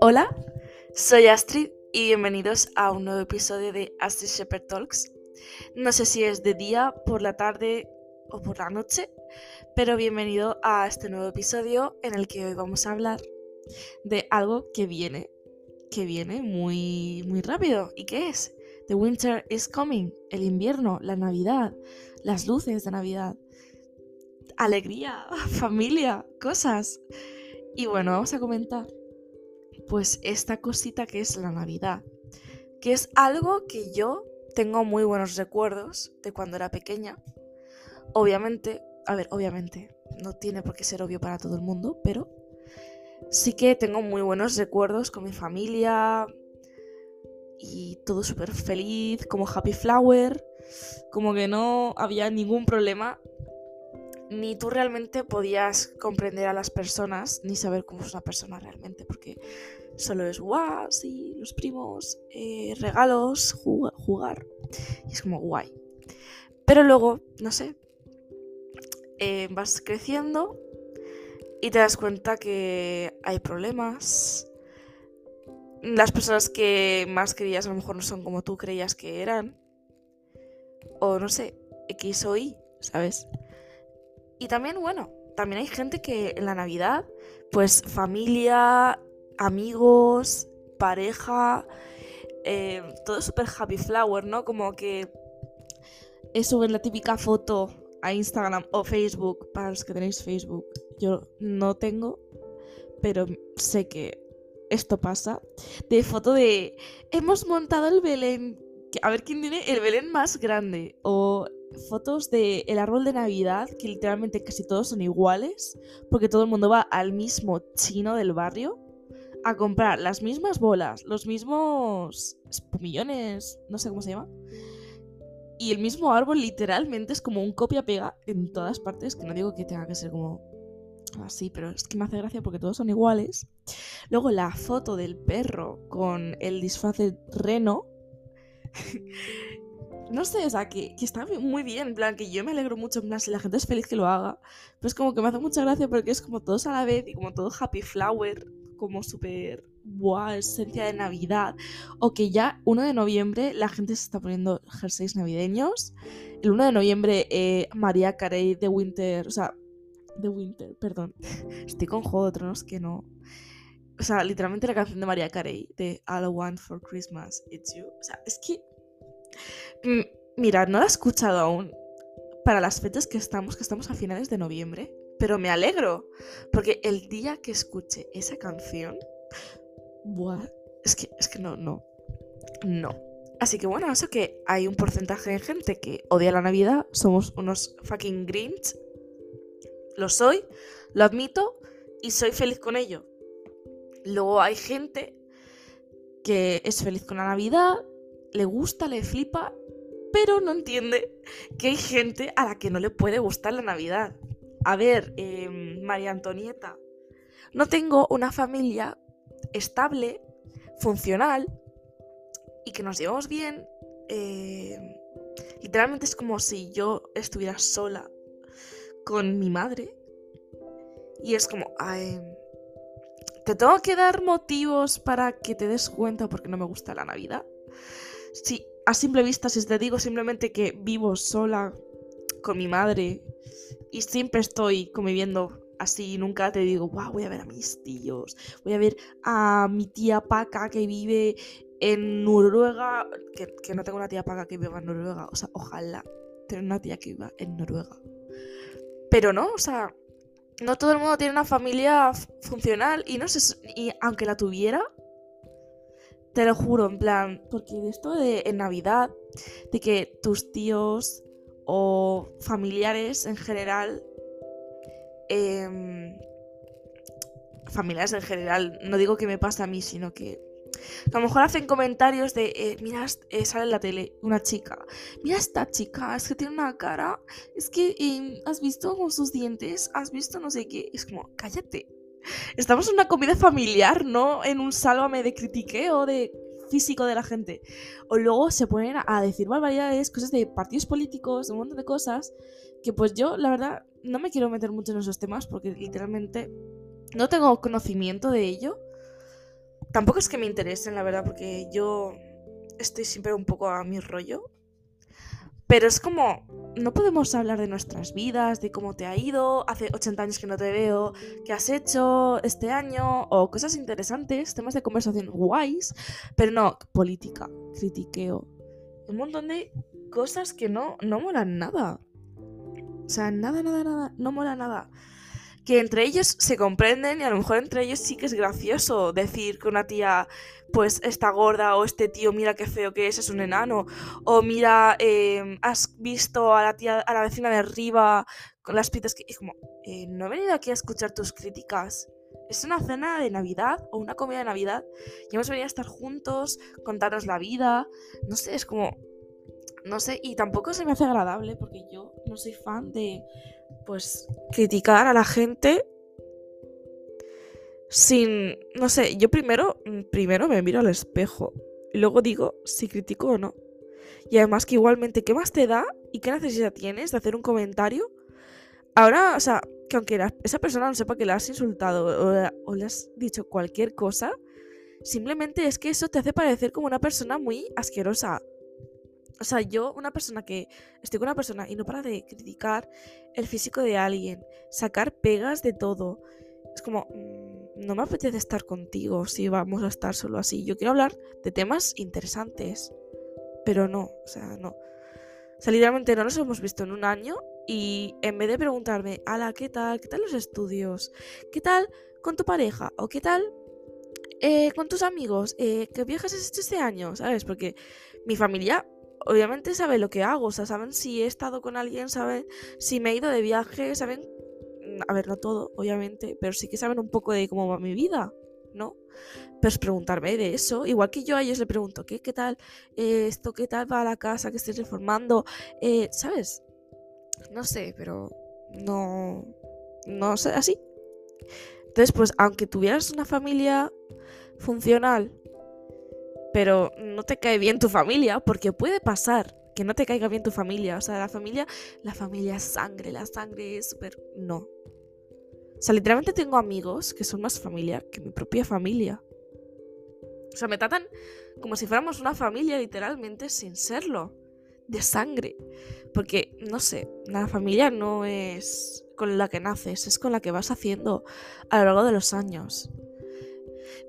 Hola, soy Astrid y bienvenidos a un nuevo episodio de Astrid Shepherd Talks. No sé si es de día, por la tarde o por la noche, pero bienvenido a este nuevo episodio en el que hoy vamos a hablar de algo que viene, que viene muy, muy rápido. ¿Y qué es? The winter is coming, el invierno, la Navidad, las luces de Navidad, alegría, familia, cosas. Y bueno, vamos a comentar pues esta cosita que es la Navidad, que es algo que yo tengo muy buenos recuerdos de cuando era pequeña. Obviamente, a ver, obviamente, no tiene por qué ser obvio para todo el mundo, pero sí que tengo muy buenos recuerdos con mi familia y todo súper feliz, como Happy Flower, como que no había ningún problema, ni tú realmente podías comprender a las personas, ni saber cómo es una persona realmente, porque solo es guau, sí, los primos, eh, regalos, jugar, y es como guay. Pero luego, no sé, eh, vas creciendo y te das cuenta que hay problemas. Las personas que más querías a lo mejor no son como tú creías que eran. O no sé, X o Y, ¿sabes? Y también, bueno, también hay gente que en la Navidad, pues familia, amigos, pareja, eh, todo súper happy flower, ¿no? Como que suben la típica foto a Instagram o Facebook, para los que tenéis Facebook. Yo no tengo, pero sé que esto pasa. De foto de hemos montado el Belén. A ver quién tiene el Belén más grande. O fotos del el árbol de Navidad, que literalmente casi todos son iguales, porque todo el mundo va al mismo chino del barrio a comprar las mismas bolas, los mismos espumillones, no sé cómo se llama. Y el mismo árbol literalmente es como un copia-pega en todas partes, que no digo que tenga que ser como así, pero es que me hace gracia porque todos son iguales. Luego la foto del perro con el disfraz de reno. no sé, o sea, que, está muy bien, en plan, que yo me alegro mucho, en plan, si la gente es feliz que lo haga. Pero es como que me hace mucha gracia porque es como todos a la vez y como todo happy flower, como súper wow, esencia de Navidad. O que ya 1 de noviembre la gente se está poniendo jerseys navideños. El 1 de noviembre eh, María Carey de Winter, o sea, de Winter, perdón. Estoy con Juego de Tronos que no. O sea, literalmente la canción de María Carey, de All I Want for Christmas, It's You. O sea, es que. Mm, mira, no la he escuchado aún para las fechas que estamos, que estamos a finales de noviembre. Pero me alegro, porque el día que escuche esa canción, buah, es que, es que no, no, no. Así que bueno, eso que hay un porcentaje de gente que odia la Navidad, somos unos fucking Grinch. Lo soy, lo admito y soy feliz con ello. Luego hay gente que es feliz con la Navidad, le gusta, le flipa, pero no entiende que hay gente a la que no le puede gustar la Navidad. A ver, em, María Antonieta, no tengo una familia estable, funcional y que nos llevamos bien. Em, literalmente es como si yo estuviera sola con mi madre. Y es como, ¿te tengo que dar motivos para que te des cuenta porque no me gusta la Navidad? Si a simple vista, si te digo simplemente que vivo sola con mi madre y siempre estoy conviviendo así, nunca te digo, wow, voy a ver a mis tíos, voy a ver a mi tía Paca que vive en Noruega, que, no tengo una tía Paca que viva en Noruega, o sea, ojalá tener una tía que viva en Noruega. Pero no, o sea, no todo el mundo tiene una familia funcional y no sé, y aunque la tuviera, te lo juro, en plan, porque esto de en Navidad, de que tus tíos o familiares en general. Em, familiares en general, no digo que me pasa a mí, sino que a lo mejor hacen comentarios de, eh, mira, eh, sale en la tele una chica, mira esta chica, es que tiene una cara, es que em, has visto con sus dientes, has visto no sé qué, es como, cállate. Estamos en una comida familiar, no en un sálvame de critiqueo de físico de la gente. O luego se ponen a decir barbaridades, cosas de partidos políticos, de un montón de cosas, que pues yo, la verdad, no me quiero meter mucho en esos temas porque literalmente no tengo conocimiento de ello. Tampoco es que me interesen, la verdad, porque yo estoy siempre un poco a mi rollo. Pero es como, no podemos hablar de nuestras vidas, de cómo te ha ido, hace 80 años que no te veo, qué has hecho este año, o cosas interesantes, temas de conversación guays, pero no, política, critiqueo, un montón de cosas que no, no molan nada. O sea, nada, nada, nada, no mola nada que entre ellos se comprenden y a lo mejor entre ellos sí que es gracioso decir que una tía pues está gorda o este tío mira qué feo que es, es un enano o mira, em, has visto a la tía, a la vecina de arriba con las pitas que... Es como, eh, no he venido aquí a escuchar tus críticas. Es una cena de Navidad o una comida de Navidad y hemos venido a estar juntos, contarnos la vida. No sé, es como... No sé, y tampoco se me hace agradable porque yo no soy fan de pues criticar a la gente sin, no sé, yo primero, primero me miro al espejo y luego digo si critico o no. Y además que igualmente, ¿qué más te da y qué necesidad tienes de hacer un comentario? Ahora, o sea, que aunque esa persona no sepa que le has insultado o le has dicho cualquier cosa, simplemente es que eso te hace parecer como una persona muy asquerosa. O sea, yo, una persona que estoy con una persona y no para de criticar el físico de alguien, sacar pegas de todo. Es como, mm, no me apetece estar contigo si vamos a estar solo así. Yo quiero hablar de temas interesantes. Pero no, o sea, no. O sea, literalmente no nos hemos visto en un año y en vez de preguntarme, ala, ¿qué tal? ¿Qué tal los estudios? ¿Qué tal con tu pareja? ¿O qué tal eh, con tus amigos? Eh, ¿Qué viajes has hecho este año? ¿Sabes? Porque mi familia obviamente sabe lo que hago, o sea, saben si he estado con alguien, saben si me he ido de viaje, saben, mm, a ver, no todo, obviamente, pero sí que saben un poco de cómo va mi vida, ¿no? Pues preguntarme de eso, igual que yo a ellos le pregunto, ¿qué, qué tal esto, qué tal va la casa que estoy reformando? Eh, ¿Sabes? No sé, pero no, no sé, así. Entonces, pues, aunque tuvieras una familia funcional pero no te cae bien tu familia, porque puede pasar que no te caiga bien tu familia. O sea, la familia, la familia es sangre, la sangre es súper... No. O sea, literalmente tengo amigos que son más familia que mi propia familia. O sea, me tratan como si fuéramos una familia, literalmente, sin serlo. De sangre. Porque, no sé, la familia no es con la que naces, es con la que vas haciendo a lo largo de los años.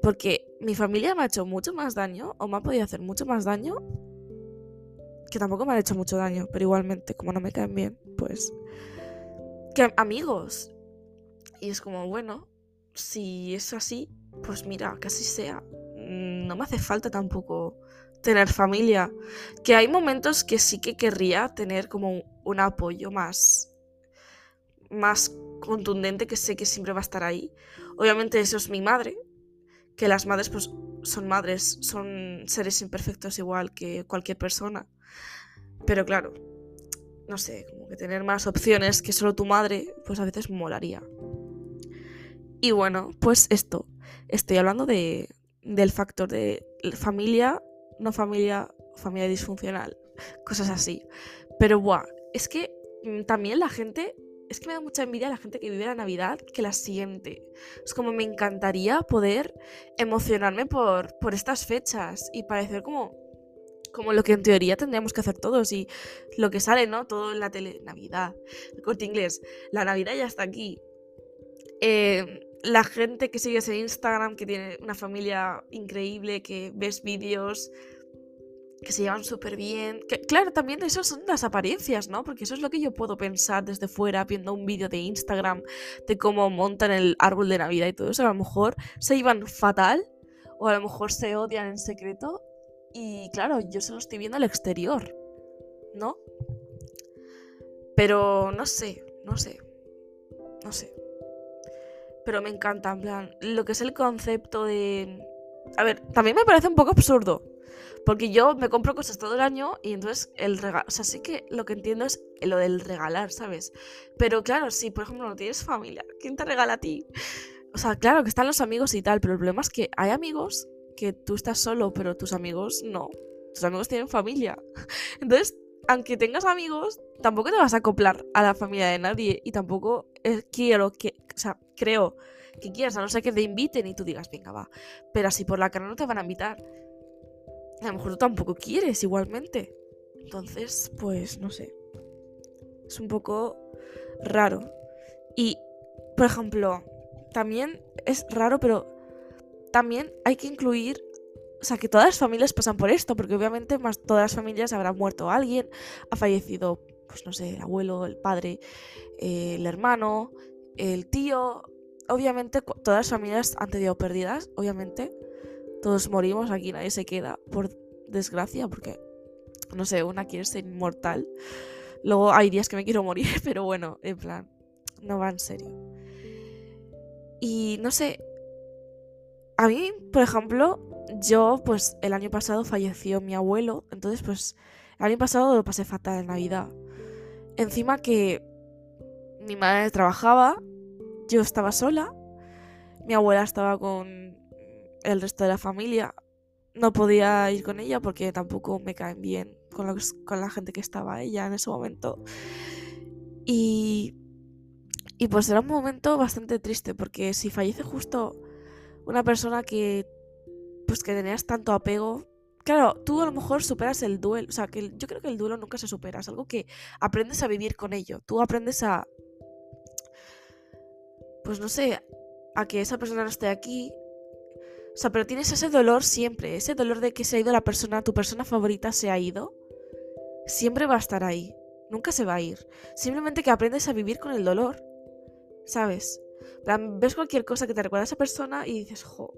Porque mi familia me ha hecho mucho más daño, o me ha podido hacer mucho más daño, que tampoco me han hecho mucho daño, pero igualmente, como no me caen bien, pues... Que amigos. Y es como, bueno, si es así, pues mira, que así sea. Mm, no me hace falta tampoco tener familia. Que hay momentos que sí que querría tener como un apoyo más. más contundente que sé que siempre va a estar ahí. Obviamente eso es mi madre, que las madres pues son madres, son seres imperfectos igual que cualquier persona. Pero claro, no sé, como que tener más opciones que solo tu madre, pues a veces molaría. Y bueno, pues esto, estoy hablando de, del factor de familia, no familia, familia disfuncional, cosas así. Pero buah, es que mm, también la gente es que me da mucha envidia la gente que vive la Navidad que la siente. Es como me encantaría poder emocionarme por, por estas fechas y parecer como, como lo que en teoría tendríamos que hacer todos y lo que sale, ¿no? Todo en la tele. Navidad, el inglés, la Navidad ya está aquí. Eh, la gente que sigues en Instagram, que tiene una familia increíble, que ves vídeos que se llevan súper bien. Claro, también eso son las apariencias, ¿no? Porque eso es lo que yo puedo pensar desde fuera viendo un vídeo de Instagram de cómo montan el árbol de Navidad y todo eso. A lo mejor se llevan fatal o a lo mejor se odian en secreto y claro, yo se lo estoy viendo al exterior, ¿no? Pero no sé, no sé, no sé. Pero me encanta, en plan, lo que es el concepto de... A ver, también me parece un poco absurdo porque yo me compro cosas todo el año y entonces el regalo, o sea, sí que lo que entiendo es lo del regalar, ¿sabes? Pero claro, si por ejemplo no tienes familia, ¿quién te regala a ti? O sea, claro que están los amigos y tal, pero el problema es que hay amigos que tú estás solo, pero tus amigos no. Tus amigos tienen familia. Entonces, aunque tengas amigos, tampoco te vas a acoplar a la familia de nadie y tampoco quiero que, o sea, creo que quieras, a no ser que te inviten y tú digas, venga, va. Pero así por la cara no te van a invitar. A lo mejor tú tampoco quieres igualmente. Entonces, pues no sé. Es un poco raro. Y, por ejemplo, también es raro, pero también hay que incluir o sea, que todas las familias pasan por esto, porque obviamente más todas las familias habrá muerto alguien, ha fallecido, pues no sé, el abuelo, el padre, eh, el hermano, el tío. Obviamente todas las familias han tenido pérdidas, obviamente. Todos morimos, aquí nadie se queda, por desgracia, porque, no sé, una quiere ser inmortal. Luego hay días que me quiero morir, pero bueno, en plan, no va en serio. Y no sé, a mí, por ejemplo, yo, pues el año pasado falleció mi abuelo, entonces pues el año pasado lo pasé fatal en Navidad. Encima que mi madre trabajaba, yo estaba sola, mi abuela estaba con el resto de la familia, no podía ir con ella porque tampoco me caen bien con, con la gente que estaba ella en ese momento. Y, y pues era un momento bastante triste porque si fallece justo una persona que pues que tenías tanto apego. Claro, tú a lo mejor superas el duelo, o sea, que yo creo que el duelo nunca se supera, es algo que aprendes a vivir con ello. Tú aprendes a pues no sé, a que esa persona no esté aquí. O sea, pero tienes ese dolor siempre, ese dolor de que se ha ido la persona, tu persona favorita se ha ido. Siempre va a estar ahí, nunca se va a ir. Simplemente que aprendes a vivir con el dolor, ¿sabes? ves cualquier cosa que te recuerda a esa persona y dices, jo,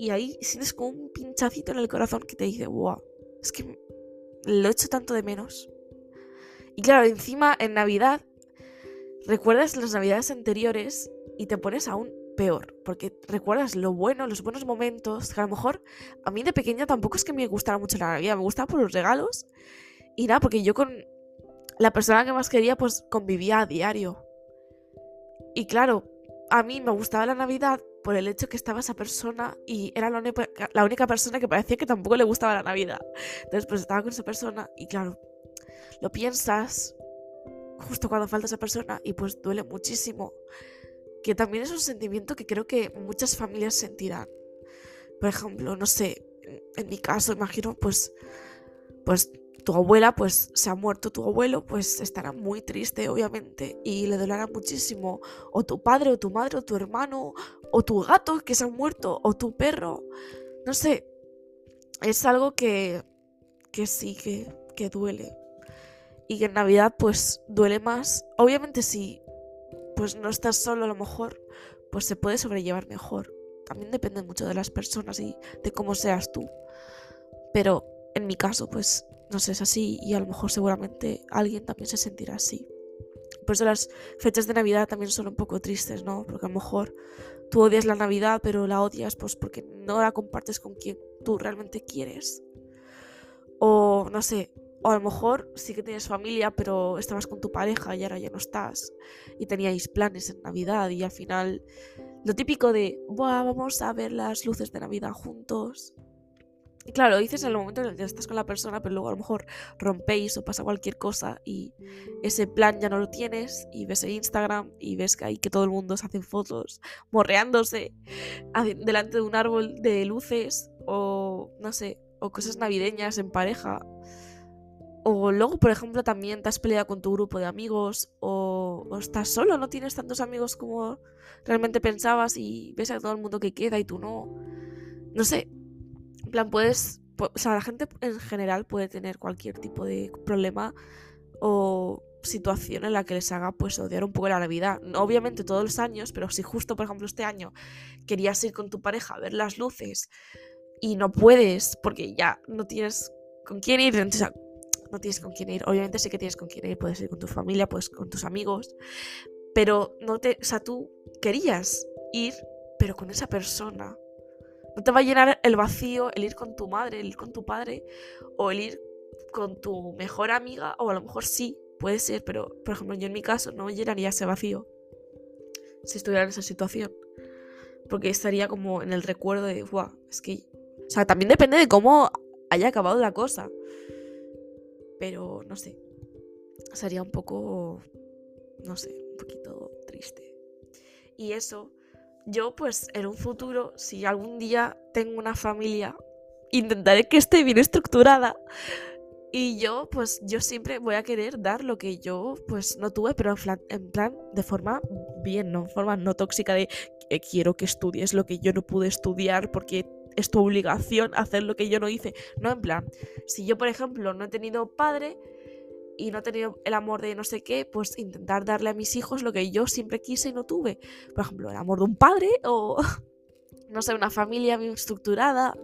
y ahí sientes como un pinchacito en el corazón que te dice, wow, es que lo echo tanto de menos. Y claro, encima en Navidad recuerdas las Navidades anteriores y te pones aún peor, porque recuerdas lo bueno, los buenos momentos, que a lo mejor a mí de pequeña tampoco es que me gustara mucho la Navidad, me gustaba por los regalos y nada, porque yo con la persona que más quería pues convivía a diario. Y claro, a mí me gustaba la Navidad por el hecho que estaba esa persona y era la única, la única persona que parecía que tampoco le gustaba la Navidad. Entonces, pues estaba con esa persona y claro, lo piensas justo cuando falta esa persona y pues duele muchísimo. Que también es un sentimiento que creo que muchas familias sentirán. Por ejemplo, no sé, en mi caso, imagino, pues, pues tu abuela pues se ha muerto tu abuelo, pues estará muy triste obviamente y le dolerá muchísimo. O tu padre o tu madre o tu hermano o tu gato que se ha muerto o tu perro. No sé, es algo que, que sí, que, que duele. Y que en Navidad pues duele más. Obviamente si pues no estás solo a lo mejor, pues se puede sobrellevar mejor. También depende mucho de las personas y de cómo seas tú. Pero en mi caso, pues no sé, es así y a lo mejor seguramente alguien también se sentirá así. Por eso las fechas de Navidad también son un poco tristes, ¿no? Porque a lo mejor tú odias la Navidad, pero la odias pues porque no la compartes con quien tú realmente quieres. O no sé, o a lo mejor sí que tienes familia, pero estabas con tu pareja y ahora ya no estás. Y teníais planes en Navidad y al final lo típico de, vamos a ver las luces de Navidad juntos. Y claro, dices en el momento en el que estás con la persona, pero luego a lo mejor rompéis o pasa cualquier cosa y ese plan ya no lo tienes y ves el Instagram y ves que ahí que todo el mundo se hace fotos morreándose delante de un árbol de luces o no sé, o cosas navideñas en pareja. O luego, por ejemplo, también te has peleado con tu grupo de amigos o, o estás solo, no tienes tantos amigos como realmente pensabas y ves a todo el mundo que queda y tú no. No sé, plan, puedes. O sea, la gente en general puede tener cualquier tipo de problema o situación en la que les haga pues odiar un poco la Navidad. Obviamente todos los años, pero si justo, por ejemplo, este año querías ir con tu pareja a ver las luces y no puedes porque ya no tienes con quién ir, entonces, no tienes con quién ir. Obviamente sí que tienes con quién ir, puedes ir con tu familia, pues con tus amigos, pero no te, o sea, tú querías ir, pero con esa persona no te va a llenar el vacío el ir con tu madre, el ir con tu padre o el ir con tu mejor amiga, o a lo mejor sí, puede ser, pero por ejemplo yo en mi caso no me llenaría ese vacío si estuviera en esa situación. Porque estaría como en el recuerdo de, Buah, es que... O sea, también depende de cómo haya acabado la cosa. Pero no sé. Sería un poco, no sé, un poquito triste. Y eso, yo pues en un futuro, si algún día tengo una familia, intentaré que esté bien estructurada. Y yo, pues, yo siempre voy a querer dar lo que yo, pues, no tuve, pero en plan, de forma bien, no en forma no tóxica de quiero que estudies lo que yo no pude estudiar porque es tu obligación hacer lo que yo no hice. No, en plan, si yo, por ejemplo, no he tenido padre y no he tenido el amor de no sé qué, pues intentar darle a mis hijos lo que yo siempre quise y no tuve. Por ejemplo, el amor de un padre o, no sé, una familia bien estructurada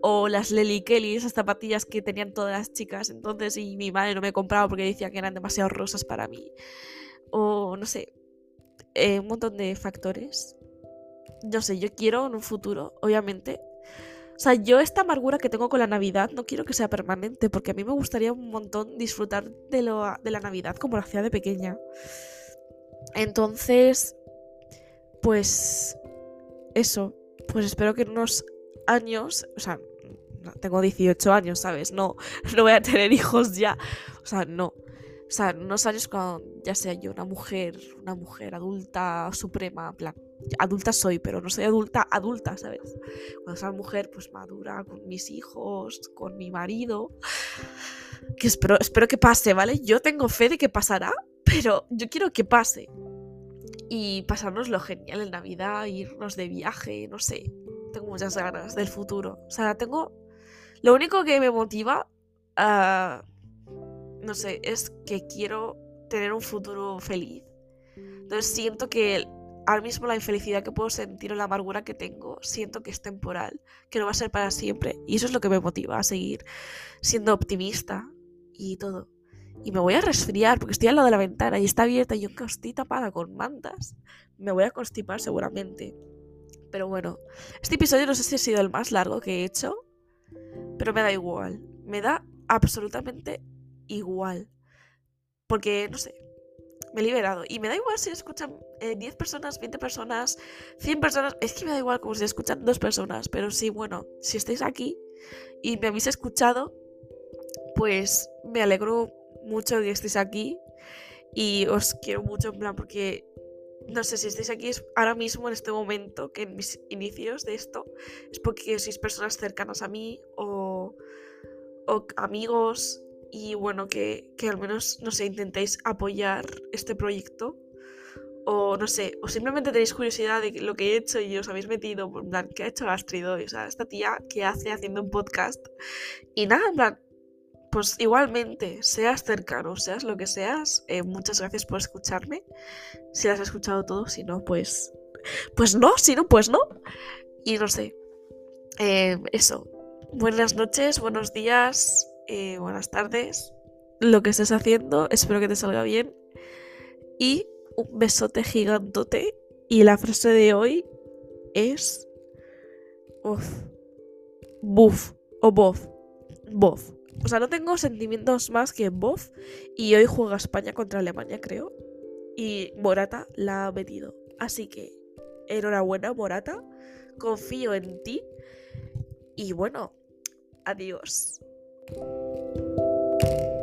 o las Lely Kelly, esas zapatillas que tenían todas las chicas entonces y mi madre no me compraba porque decía que eran demasiado rosas para mí. O no sé, eh, un montón de factores. No sé, yo quiero en un futuro, obviamente, o sea, yo esta amargura que tengo con la Navidad no quiero que sea permanente, porque a mí me gustaría un montón disfrutar de, lo, de la Navidad como lo hacía de pequeña. Entonces, pues eso, pues espero que en unos años, o sea, tengo 18 años, ¿sabes? No, no voy a tener hijos ya. O sea, no. O sea, en unos años cuando ya sea yo una mujer, una mujer adulta, suprema, plan, adulta soy, pero no soy adulta, adulta, ¿sabes? Cuando sea mujer, pues madura, con mis hijos, con mi marido, que espero, espero que pase, ¿vale? Yo tengo fe de que pasará, pero yo quiero que pase. Y pasarnos lo genial en Navidad, irnos de viaje, no sé. Tengo muchas ganas del futuro. O sea, tengo... Lo único que me motiva... a no sé, es que quiero tener un futuro feliz. Entonces siento que ahora mismo la infelicidad que puedo sentir o la amargura que tengo, siento que es temporal, que no va a ser para siempre. Y eso es lo que me motiva a seguir siendo optimista y todo. Y me voy a resfriar porque estoy al lado de la ventana y está abierta y yo estoy tapada con mantas. Me voy a constipar seguramente. Pero bueno, este episodio no sé si ha sido el más largo que he hecho, pero me da igual. Me da absolutamente igual. Porque, no sé, me he liberado. Y me da igual si escuchan 10 eh, personas, 20 personas, 100 personas. Es que me da igual como si escuchan dos personas. Pero sí, bueno, si estáis aquí y me habéis escuchado, pues me alegro mucho que estéis aquí. Y os quiero mucho, en plan, porque no sé si estáis aquí ahora mismo en este momento, que en mis inicios de esto, es porque sois personas cercanas a mí o, o amigos y bueno, que, al menos, no sé, intentéis apoyar este proyecto o no sé, o simplemente tenéis curiosidad de lo que he hecho y os habéis metido, en plan, ¿qué ha hecho Astrid hoy? O sea, esta tía que hace haciendo un podcast. Y nada, en plan, pues igualmente, seas cercano, seas lo que seas, eh, muchas gracias por escucharme. Si las has escuchado todo, si no, pues. Pues no, si no, pues no. Y no sé. Eh, eso. Buenas noches, buenos días, eh, buenas tardes, lo que estés haciendo, espero que te salga bien. Y un besote gigantote. Y la frase de hoy es. Uf. Buf. O bof. Bof. O sea, no tengo sentimientos más que bof. Y hoy juega España contra Alemania, creo. Y Morata la ha metido. Así que, enhorabuena, Morata. Confío en ti. Y bueno, adiós. Thank you.